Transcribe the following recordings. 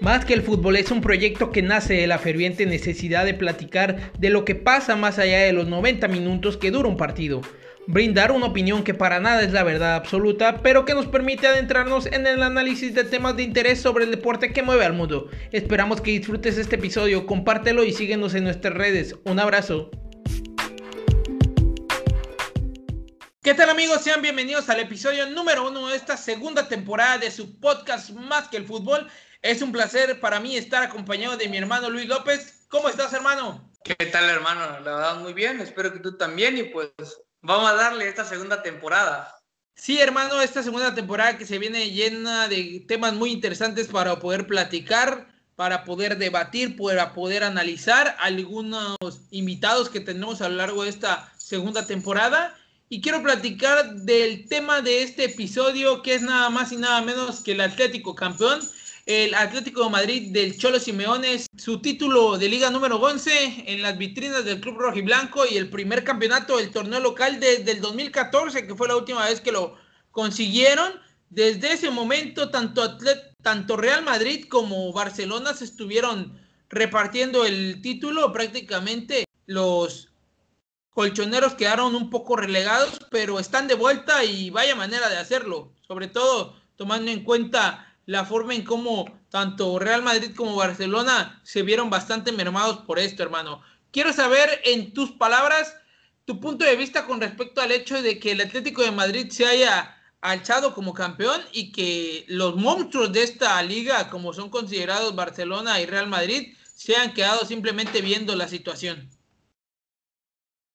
Más que el fútbol es un proyecto que nace de la ferviente necesidad de platicar de lo que pasa más allá de los 90 minutos que dura un partido. Brindar una opinión que para nada es la verdad absoluta, pero que nos permite adentrarnos en el análisis de temas de interés sobre el deporte que mueve al mundo. Esperamos que disfrutes este episodio, compártelo y síguenos en nuestras redes. Un abrazo. ¿Qué tal amigos? Sean bienvenidos al episodio número uno de esta segunda temporada de su podcast Más que el Fútbol. Es un placer para mí estar acompañado de mi hermano Luis López. ¿Cómo estás, hermano? ¿Qué tal, hermano? La verdad, muy bien. Espero que tú también. Y pues vamos a darle esta segunda temporada. Sí, hermano, esta segunda temporada que se viene llena de temas muy interesantes para poder platicar, para poder debatir, para poder analizar algunos invitados que tenemos a lo largo de esta segunda temporada. Y quiero platicar del tema de este episodio, que es nada más y nada menos que el Atlético Campeón el Atlético de Madrid del Cholo Simeone, su título de liga número 11 en las vitrinas del Club Rojiblanco y el primer campeonato del torneo local desde el 2014, que fue la última vez que lo consiguieron. Desde ese momento, tanto, tanto Real Madrid como Barcelona se estuvieron repartiendo el título. Prácticamente los colchoneros quedaron un poco relegados, pero están de vuelta y vaya manera de hacerlo, sobre todo tomando en cuenta la forma en cómo tanto Real Madrid como Barcelona se vieron bastante mermados por esto, hermano. Quiero saber en tus palabras tu punto de vista con respecto al hecho de que el Atlético de Madrid se haya alzado como campeón y que los monstruos de esta liga, como son considerados Barcelona y Real Madrid, se han quedado simplemente viendo la situación.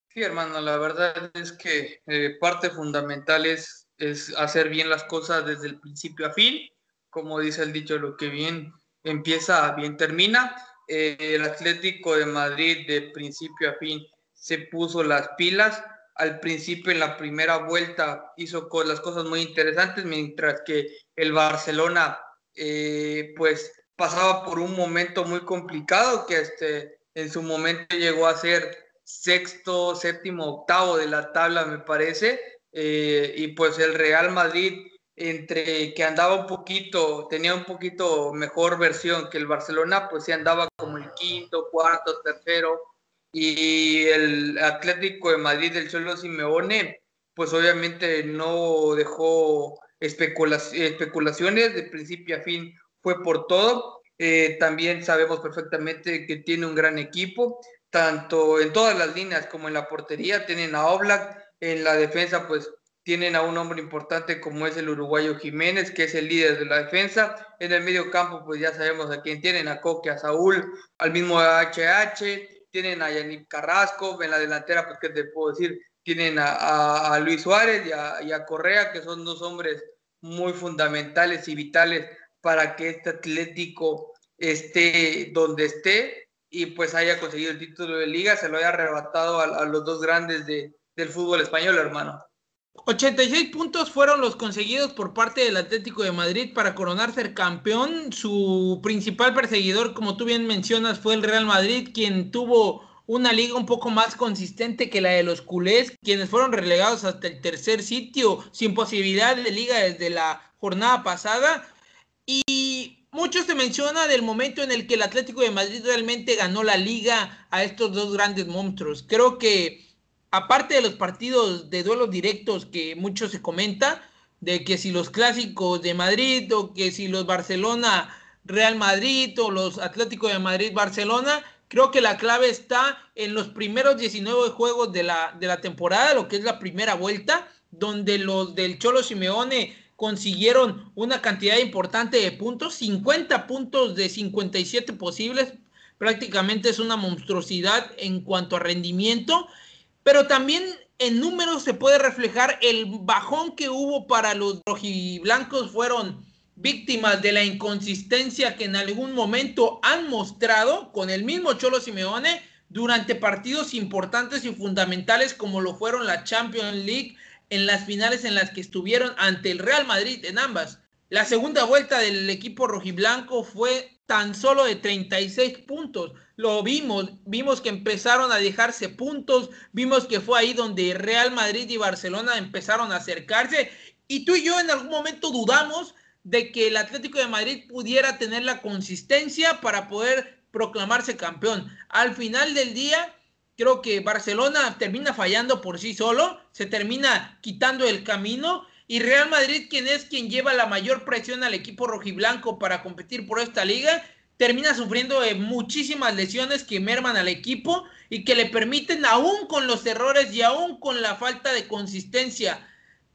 Sí, hermano, la verdad es que eh, parte fundamental es, es hacer bien las cosas desde el principio a fin como dice el dicho, lo que bien empieza, bien termina. Eh, el Atlético de Madrid de principio a fin se puso las pilas. Al principio en la primera vuelta hizo las cosas muy interesantes, mientras que el Barcelona eh, pues pasaba por un momento muy complicado que este, en su momento llegó a ser sexto, séptimo, octavo de la tabla me parece. Eh, y pues el Real Madrid entre que andaba un poquito, tenía un poquito mejor versión que el Barcelona, pues sí andaba como el quinto, cuarto, tercero, y el Atlético de Madrid del Cholo Simeone, pues obviamente no dejó especulaciones, de principio a fin fue por todo. Eh, también sabemos perfectamente que tiene un gran equipo, tanto en todas las líneas como en la portería, tienen a Oblak, en la defensa pues tienen a un hombre importante como es el uruguayo Jiménez, que es el líder de la defensa. En el medio campo, pues ya sabemos a quién tienen, a Coque, a Saúl, al mismo HH, tienen a Yannick Carrasco, en la delantera, pues que te puedo decir, tienen a, Luis Suárez y a, y a, Correa, que son dos hombres muy fundamentales y vitales para que este Atlético esté donde esté y pues haya conseguido el título de liga, se lo haya arrebatado a, los dos grandes de, del fútbol español, hermano. 86 puntos fueron los conseguidos por parte del Atlético de Madrid para coronarse campeón. Su principal perseguidor, como tú bien mencionas, fue el Real Madrid, quien tuvo una liga un poco más consistente que la de los culés, quienes fueron relegados hasta el tercer sitio, sin posibilidad de liga desde la jornada pasada. Y mucho se menciona del momento en el que el Atlético de Madrid realmente ganó la liga a estos dos grandes monstruos. Creo que aparte de los partidos de duelos directos que mucho se comenta, de que si los clásicos de Madrid o que si los Barcelona Real Madrid o los Atléticos de Madrid Barcelona, creo que la clave está en los primeros 19 juegos de la, de la temporada, lo que es la primera vuelta, donde los del Cholo Simeone consiguieron una cantidad importante de puntos, 50 puntos de 57 posibles, prácticamente es una monstruosidad en cuanto a rendimiento pero también en números se puede reflejar el bajón que hubo para los rojiblancos fueron víctimas de la inconsistencia que en algún momento han mostrado con el mismo Cholo Simeone durante partidos importantes y fundamentales como lo fueron la Champions League en las finales en las que estuvieron ante el Real Madrid en ambas. La segunda vuelta del equipo rojiblanco fue tan solo de 36 puntos. Lo vimos, vimos que empezaron a dejarse puntos, vimos que fue ahí donde Real Madrid y Barcelona empezaron a acercarse y tú y yo en algún momento dudamos de que el Atlético de Madrid pudiera tener la consistencia para poder proclamarse campeón. Al final del día, creo que Barcelona termina fallando por sí solo, se termina quitando el camino y Real Madrid, quien es quien lleva la mayor presión al equipo rojiblanco para competir por esta liga, termina sufriendo muchísimas lesiones que merman al equipo y que le permiten, aún con los errores y aún con la falta de consistencia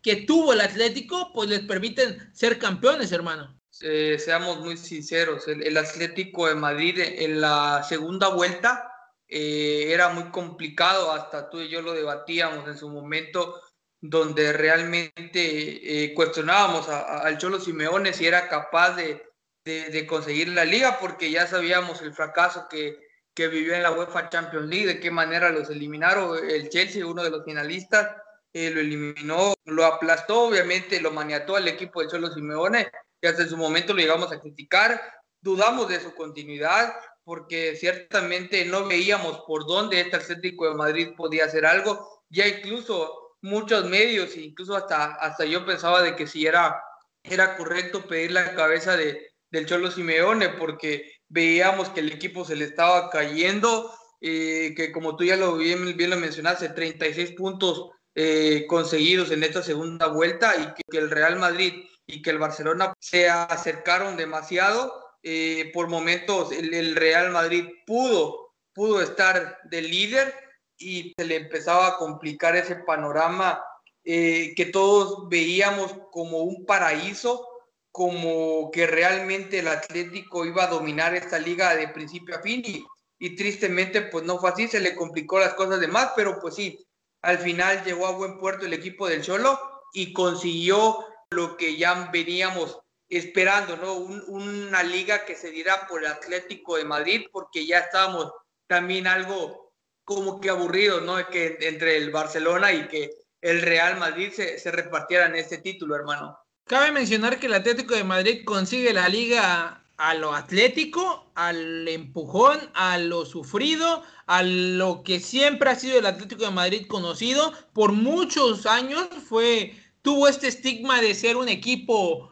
que tuvo el Atlético, pues les permiten ser campeones, hermano. Eh, seamos muy sinceros, el, Atlético de Madrid en la segunda vuelta eh, era muy complicado, hasta tú y yo lo debatíamos en su momento, donde realmente eh, cuestionábamos al Cholo Simeone si era capaz de, de, conseguir la liga, porque ya sabíamos el fracaso que, que, vivió en la UEFA Champions League, de qué manera los eliminaron. El Chelsea, uno de los finalistas, eh, lo eliminó, lo aplastó, obviamente lo maniató al equipo de Cholo Simeone, que hasta en su momento lo llegamos a criticar. Dudamos de su continuidad, porque ciertamente no veíamos por dónde este Atlético de Madrid podía hacer algo. Ya incluso muchos medios, incluso hasta, hasta yo pensaba de que si era, era correcto pedir la cabeza de, del Cholo Simeone, porque veíamos que el equipo se le estaba cayendo, eh, que como tú ya lo bien, lo mencionaste, 36 puntos eh, conseguidos en esta segunda vuelta y que, el Real Madrid y que el Barcelona se acercaron demasiado. Eh, por momentos el, el, Real Madrid pudo, pudo estar de líder y se le empezaba a complicar ese panorama que todos veíamos como un paraíso como que realmente el Atlético iba a dominar esta liga de principio a fin y, tristemente pues no fue así, se le complicó las cosas de más, pero pues sí, al final llegó a buen puerto el equipo del Cholo y consiguió lo que ya veníamos esperando, ¿no? una liga que se diera por el Atlético de Madrid porque ya estábamos también algo como que aburridos, ¿no? Que entre el Barcelona y que el Real Madrid se, se repartieran este título, hermano. Cabe mencionar que el Atlético de Madrid consigue la liga a lo atlético, al empujón, a lo sufrido, a lo que siempre ha sido el Atlético de Madrid conocido. Por muchos años fue, tuvo este estigma de ser un equipo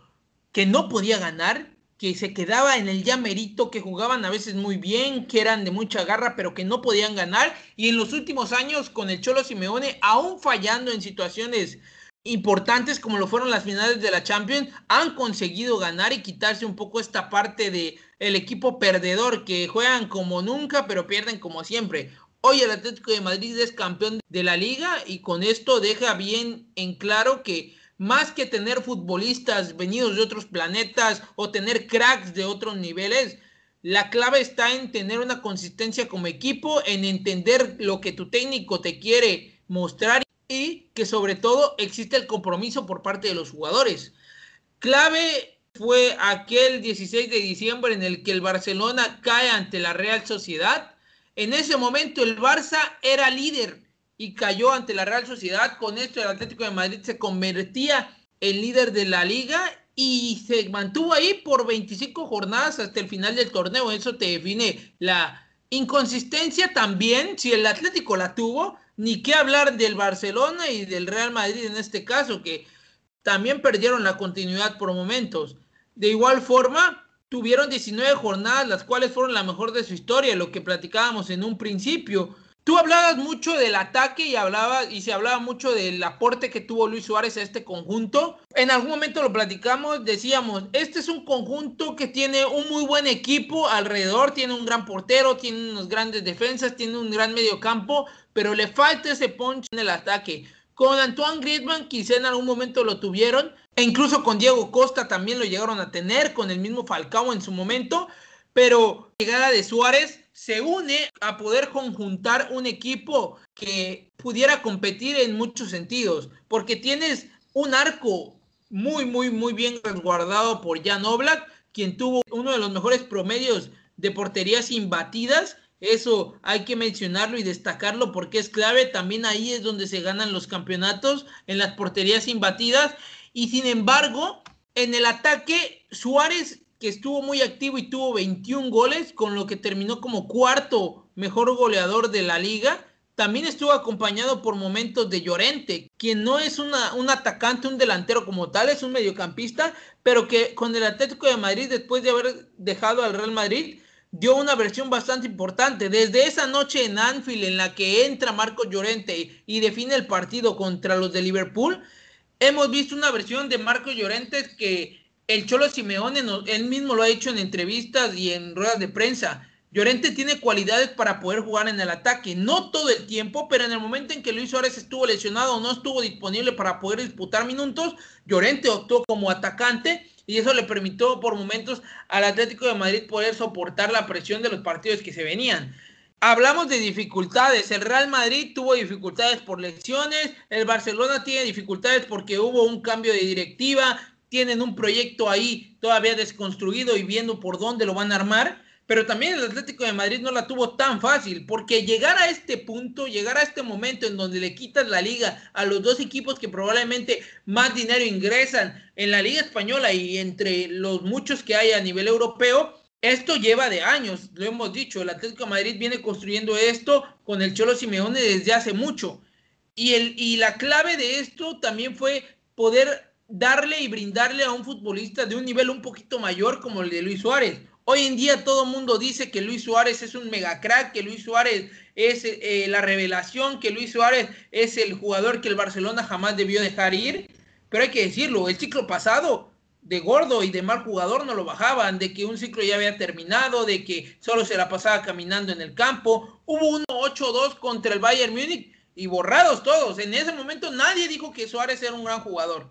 que no podía ganar, que se quedaba en el llamerito, que jugaban a veces muy bien, que eran de mucha garra, pero que no podían ganar. Y en los últimos años, con el Cholo Simeone, aún fallando en situaciones importantes como lo fueron las finales de la Champions han conseguido ganar y quitarse un poco esta parte de el equipo perdedor que juegan como nunca pero pierden como siempre. Hoy el Atlético de Madrid es campeón de la liga y con esto deja bien en claro que más que tener futbolistas venidos de otros planetas o tener cracks de otros niveles, la clave está en tener una consistencia como equipo, en entender lo que tu técnico te quiere mostrar y que sobre todo existe el compromiso por parte de los jugadores. Clave fue aquel 16 de diciembre en el que el Barcelona cae ante la Real Sociedad. En ese momento el Barça era líder y cayó ante la Real Sociedad. Con esto el Atlético de Madrid se convertía en líder de la liga y se mantuvo ahí por 25 jornadas hasta el final del torneo. Eso te define la inconsistencia también, si el Atlético la tuvo, ni qué hablar del Barcelona y del Real Madrid en este caso, que también perdieron la continuidad por momentos. De igual forma, tuvieron 19 jornadas, las cuales fueron la mejor de su historia, lo que platicábamos en un principio. Tú hablabas mucho del ataque y hablabas y se hablaba mucho del aporte que tuvo Luis Suárez a este conjunto. En algún momento lo platicamos, decíamos, este es un conjunto que tiene un muy buen equipo alrededor, tiene un gran portero, tiene unas grandes defensas, tiene un gran medio campo, pero le falta ese punch en el ataque. Con Antoine Griezmann quizá en algún momento lo tuvieron, e incluso con Diego Costa también lo llegaron a tener, con el mismo Falcao en su momento, pero llegada de Suárez se une a poder conjuntar un equipo que pudiera competir en muchos sentidos, porque tienes un arco muy, muy, muy bien resguardado por Jan Oblak, quien tuvo uno de los mejores promedios de porterías imbatidas. Eso hay que mencionarlo y destacarlo porque es clave. También ahí es donde se ganan los campeonatos en las porterías imbatidas. Y sin embargo, en el ataque, Suárez que estuvo muy activo y tuvo 21 goles, con lo que terminó como cuarto mejor goleador de la liga. también estuvo acompañado por momentos de Llorente, quien no es una, un atacante, un delantero como tal, es un mediocampista, pero que con el Atlético de Madrid, después de haber dejado al Real Madrid, dio una versión bastante importante. Desde esa noche en Anfield en la que entra Marco Llorente y define el partido contra los de Liverpool, hemos visto una versión de Marco Llorente que el Cholo Simeone, él mismo lo ha hecho en entrevistas y en ruedas de prensa. Llorente tiene cualidades para poder jugar en el ataque, no todo el tiempo, pero en el momento en que Luis Suárez estuvo lesionado o no estuvo disponible para poder disputar minutos, Llorente optó como atacante y eso le permitió por momentos al Atlético de Madrid poder soportar la presión de los partidos que se venían. Hablamos de dificultades. El Real Madrid tuvo dificultades por lesiones. El Barcelona tiene dificultades porque hubo un cambio de directiva. Tienen un proyecto ahí todavía desconstruido y viendo por dónde lo van a armar pero también el Atlético de Madrid no la tuvo tan fácil, porque llegar a este punto, llegar a este momento en donde le quitas la liga a los dos equipos que probablemente más dinero ingresan en la liga española y entre los muchos que hay a nivel europeo, esto lleva de años, lo hemos dicho, el Atlético de Madrid viene construyendo esto con el Cholo Simeone desde hace mucho. Y, el, y la clave de esto también fue poder darle y brindarle a un futbolista de un nivel un poquito mayor como el de Luis Suárez Hoy en día todo el mundo dice que Luis Suárez es un mega crack, que Luis Suárez es eh, la revelación, que Luis Suárez es el jugador que el Barcelona jamás debió dejar ir. Pero hay que decirlo, el ciclo pasado de gordo y de mal jugador no lo bajaban, de que un ciclo ya había terminado, de que solo se la pasaba caminando en el campo. Hubo un 8-2 contra el Bayern Múnich y borrados todos. En ese momento nadie dijo que Suárez era un gran jugador.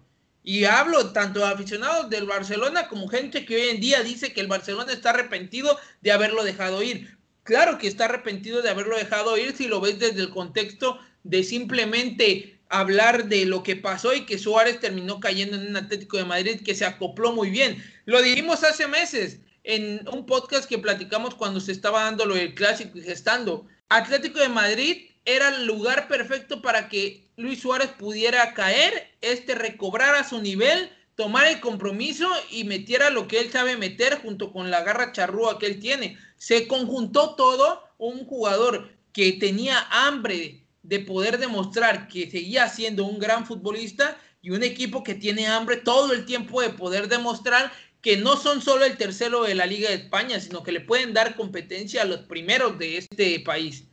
Y hablo tanto de aficionados del Barcelona como gente que hoy en día dice que el Barcelona está arrepentido de haberlo dejado ir. Claro que está arrepentido de haberlo dejado ir si lo ves desde el contexto de simplemente hablar de lo que pasó y que Suárez terminó cayendo en un Atlético de Madrid que se acopló muy bien. Lo dijimos hace meses en un podcast que platicamos cuando se estaba dando lo del clásico y gestando. Atlético de Madrid era el lugar perfecto para que Luis Suárez pudiera caer, este recobrara su nivel, tomar el compromiso y metiera lo que él sabe meter junto con la garra charrúa que él tiene. Se conjuntó todo un jugador que tenía hambre de poder demostrar que seguía siendo un gran futbolista y un equipo que tiene hambre todo el tiempo de poder demostrar que no son solo el tercero de la Liga de España, sino que le pueden dar competencia a los primeros de este país.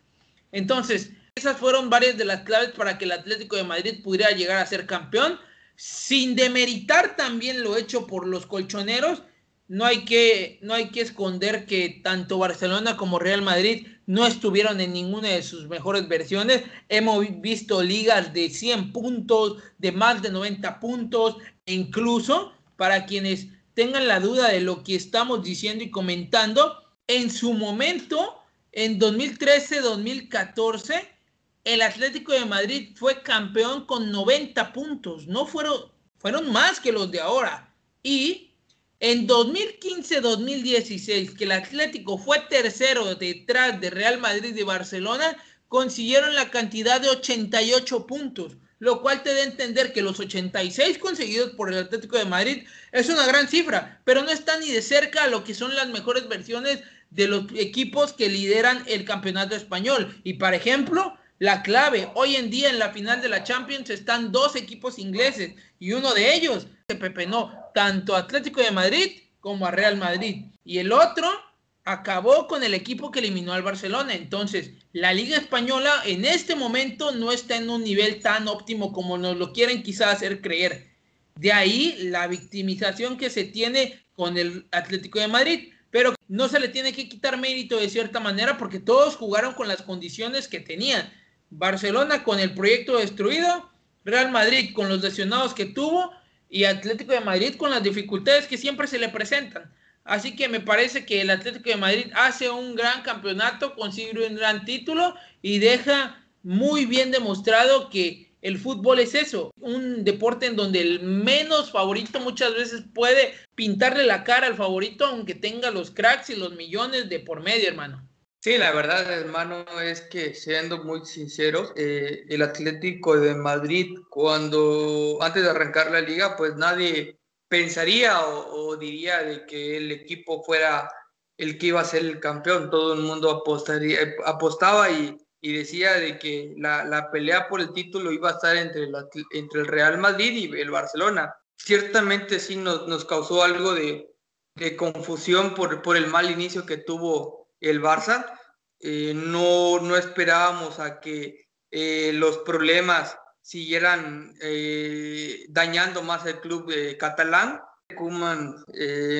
Entonces, esas fueron varias de las claves para que el Atlético de Madrid pudiera llegar a ser campeón, sin demeritar también lo hecho por los colchoneros. No hay que, no hay que esconder que tanto Barcelona como Real Madrid no estuvieron en ninguna de sus mejores versiones. Hemos visto ligas de 100 puntos, de más de 90 puntos, e incluso para quienes tengan la duda de lo que estamos diciendo y comentando, en su momento, en 2013-2014, el Atlético de Madrid fue campeón con 90 puntos, no fueron, fueron más que los de ahora. Y en 2015-2016, que el Atlético fue tercero detrás de Real Madrid y Barcelona, consiguieron la cantidad de 88 puntos, lo cual te da a entender que los 86 conseguidos por el Atlético de Madrid es una gran cifra, pero no está ni de cerca a lo que son las mejores versiones de los equipos que lideran el campeonato español. Y, por ejemplo, la clave. Hoy en día en la final de la Champions están dos equipos ingleses y uno de ellos se pepenó tanto Atlético de Madrid como a Real Madrid. Y el otro acabó con el equipo que eliminó al Barcelona. Entonces, la Liga Española en este momento no está en un nivel tan óptimo como nos lo quieren quizás hacer creer. De ahí la victimización que se tiene con el Atlético de Madrid. Pero no se le tiene que quitar mérito de cierta manera porque todos jugaron con las condiciones que tenían. Barcelona con el proyecto destruido, Real Madrid con los lesionados que tuvo y Atlético de Madrid con las dificultades que siempre se le presentan. Así que me parece que el Atlético de Madrid hace un gran campeonato, consigue un gran título y deja muy bien demostrado que el fútbol es eso, un deporte en donde el menos favorito muchas veces puede pintarle la cara al favorito aunque tenga los cracks y los millones de por medio, hermano. Sí, la verdad, hermano, es que siendo muy sinceros, eh, el Atlético de Madrid, cuando antes de arrancar la liga, pues nadie pensaría o, diría de que el equipo fuera el que iba a ser el campeón. Todo el mundo apostaría, apostaba y, decía de que la, pelea por el título iba a estar entre, entre el Real Madrid y el Barcelona. Ciertamente sí nos, nos causó algo de, de confusión por, por, el mal inicio que tuvo el Barça. Eh, no, no esperábamos a que eh, los problemas siguieran eh, dañando más el club catalán. Kuman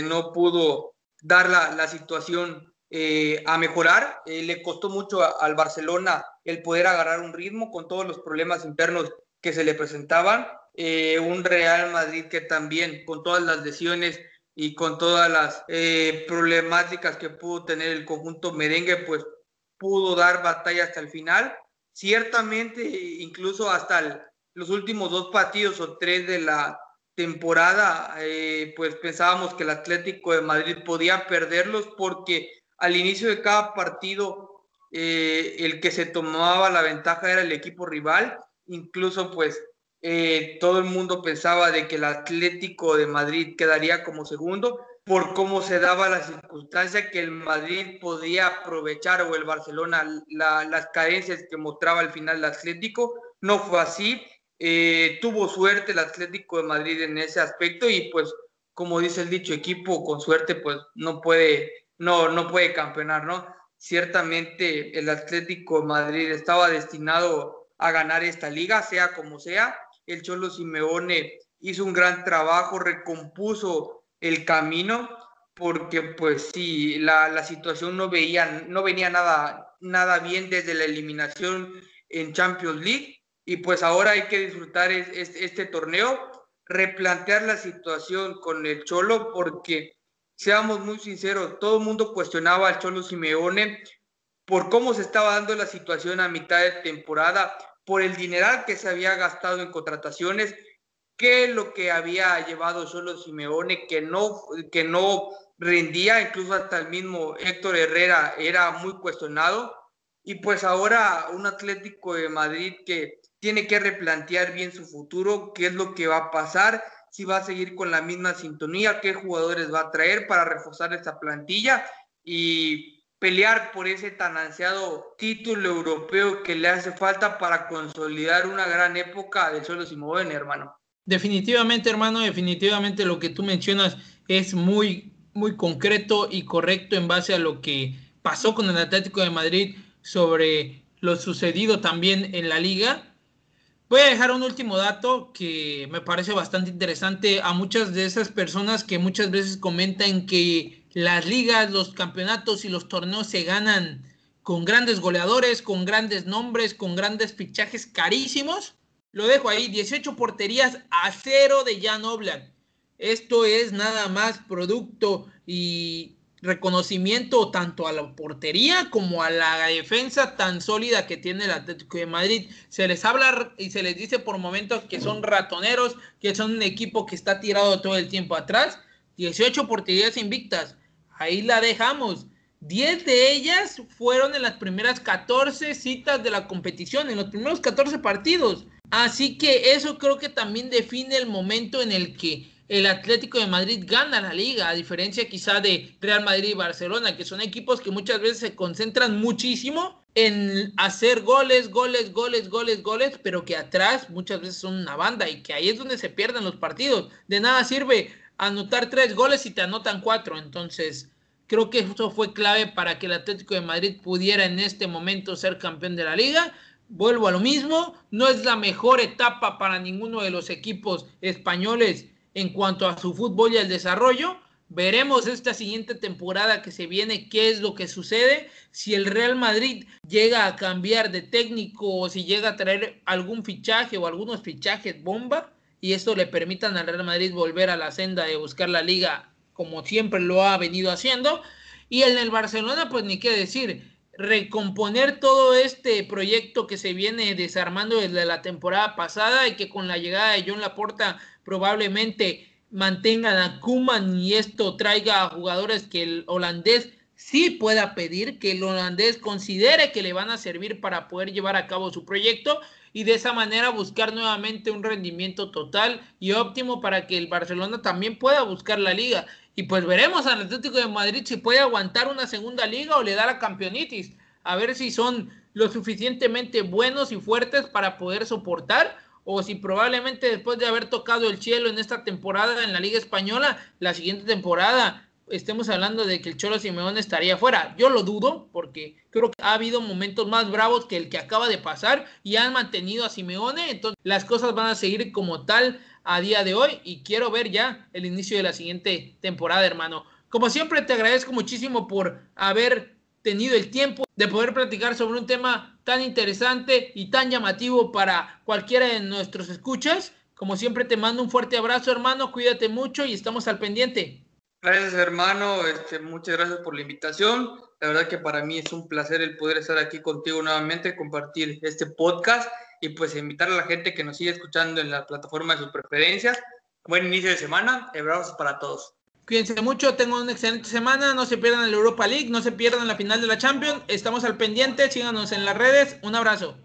no pudo dar la, la situación a mejorar. le costó mucho al Barcelona el poder agarrar un ritmo con todos los problemas internos que se le presentaban. un Real Madrid que también con todas las lesiones y con todas las problemáticas que pudo tener el conjunto merengue, pues pudo dar batalla hasta el final. Ciertamente, incluso hasta los últimos dos partidos o tres de la temporada, eh, pues pensábamos que el Atlético de Madrid podía perderlos porque al inicio de cada partido eh, el que se tomaba la ventaja era el equipo rival. Incluso pues eh, todo el mundo pensaba de que el Atlético de Madrid quedaría como segundo por cómo se daba la circunstancia que el Madrid podía aprovechar o el Barcelona las carencias que mostraba al final el Atlético. No fue así. Eh, tuvo suerte el Atlético de Madrid en ese aspecto y pues como dice el dicho equipo con suerte pues no puede no no puede campeonar, ¿no? Ciertamente el Atlético de Madrid estaba destinado a ganar esta liga, sea como sea. El Cholo Simeone hizo un gran trabajo, recompuso el camino, porque pues sí, la, la situación no, veía, no venía nada, nada bien desde la eliminación en Champions League y pues ahora hay que disfrutar este, torneo, replantear la situación con el Cholo porque seamos muy sinceros, todo el mundo cuestionaba al Cholo Simeone por cómo se estaba dando la situación a mitad de temporada, por el dineral que se había gastado en contrataciones qué es lo que había llevado solo Simeone, que no, que no rendía, incluso hasta el mismo Héctor Herrera era muy cuestionado. Y pues ahora un Atlético de Madrid que tiene que replantear bien su futuro, qué es lo que va a pasar, si va a seguir con la misma sintonía, qué jugadores va a traer para reforzar esta plantilla y pelear por ese tan ansiado título europeo que le hace falta para consolidar una gran época del solo Simeone, hermano. Definitivamente, hermano, definitivamente lo que tú mencionas es muy, muy concreto y correcto en base a lo que pasó con el Atlético de Madrid sobre lo sucedido también en la liga. Voy a dejar un último dato que me parece bastante interesante a muchas de esas personas que muchas veces comentan que las ligas, los campeonatos y los torneos se ganan con grandes goleadores, con grandes nombres, con grandes fichajes carísimos. Lo dejo ahí, 18 porterías a cero de Jan Oblak. Esto es nada más producto y reconocimiento tanto a la portería como a la defensa tan sólida que tiene el Atlético de Madrid. Se les habla y se les dice por momentos que son ratoneros, que son un equipo que está tirado todo el tiempo atrás. 18 porterías invictas. Ahí la dejamos. 10 de ellas fueron en las primeras 14 citas de la competición, en los primeros 14 partidos. Así que eso creo que también define el momento en el que el Atlético de Madrid gana la liga, a diferencia quizá de Real Madrid y Barcelona, que son equipos que muchas veces se concentran muchísimo en hacer goles, goles, goles, goles, goles, pero que atrás muchas veces son una banda y que ahí es donde se pierden los partidos. De nada sirve anotar tres goles y te anotan cuatro. Entonces, creo que eso fue clave para que el Atlético de Madrid pudiera en este momento ser campeón de la liga vuelvo a lo mismo, no es la mejor etapa para ninguno de los equipos españoles en cuanto a su fútbol y el desarrollo. Veremos esta siguiente temporada que se viene qué es lo que sucede. Si el Real Madrid llega a cambiar de técnico o si llega a traer algún fichaje o algunos fichajes bomba y esto le permitan al Real Madrid volver a la senda de buscar la liga como siempre lo ha venido haciendo. Y en el Barcelona, pues ni qué decir recomponer todo este proyecto que se viene desarmando desde la temporada pasada y que con la llegada de John Laporta probablemente mantengan a Kuman y esto traiga a jugadores que el holandés sí pueda pedir, que el holandés considere que le van a servir para poder llevar a cabo su proyecto y de esa manera buscar nuevamente un rendimiento total y óptimo para que el Barcelona también pueda buscar la liga. Y pues veremos al Atlético de Madrid si puede aguantar una segunda liga o le da la campeonitis. A ver si son lo suficientemente buenos y fuertes para poder soportar o si probablemente después de haber tocado el cielo en esta temporada en la Liga Española, la siguiente temporada estemos hablando de que el Cholo Simeone estaría fuera. Yo lo dudo porque creo que ha habido momentos más bravos que el que acaba de pasar y han mantenido a Simeone, entonces las cosas van a seguir como tal a día de hoy y quiero ver ya el inicio de la siguiente temporada, hermano. Como siempre te agradezco muchísimo por haber tenido el tiempo de poder platicar sobre un tema tan interesante y tan llamativo para cualquiera de nuestros escuchas. Como siempre te mando un fuerte abrazo, hermano, cuídate mucho y estamos al pendiente. Gracias, hermano, este, muchas gracias por la invitación. La verdad que para mí es un placer el poder estar aquí contigo nuevamente, compartir este podcast y pues invitar a la gente que nos siga escuchando en la plataforma de sus preferencias. Buen inicio de semana, abrazos para todos. Cuídense mucho, tengan una excelente semana, no se pierdan la Europa League, no se pierdan la final de la Champions, estamos al pendiente, síganos en las redes, un abrazo.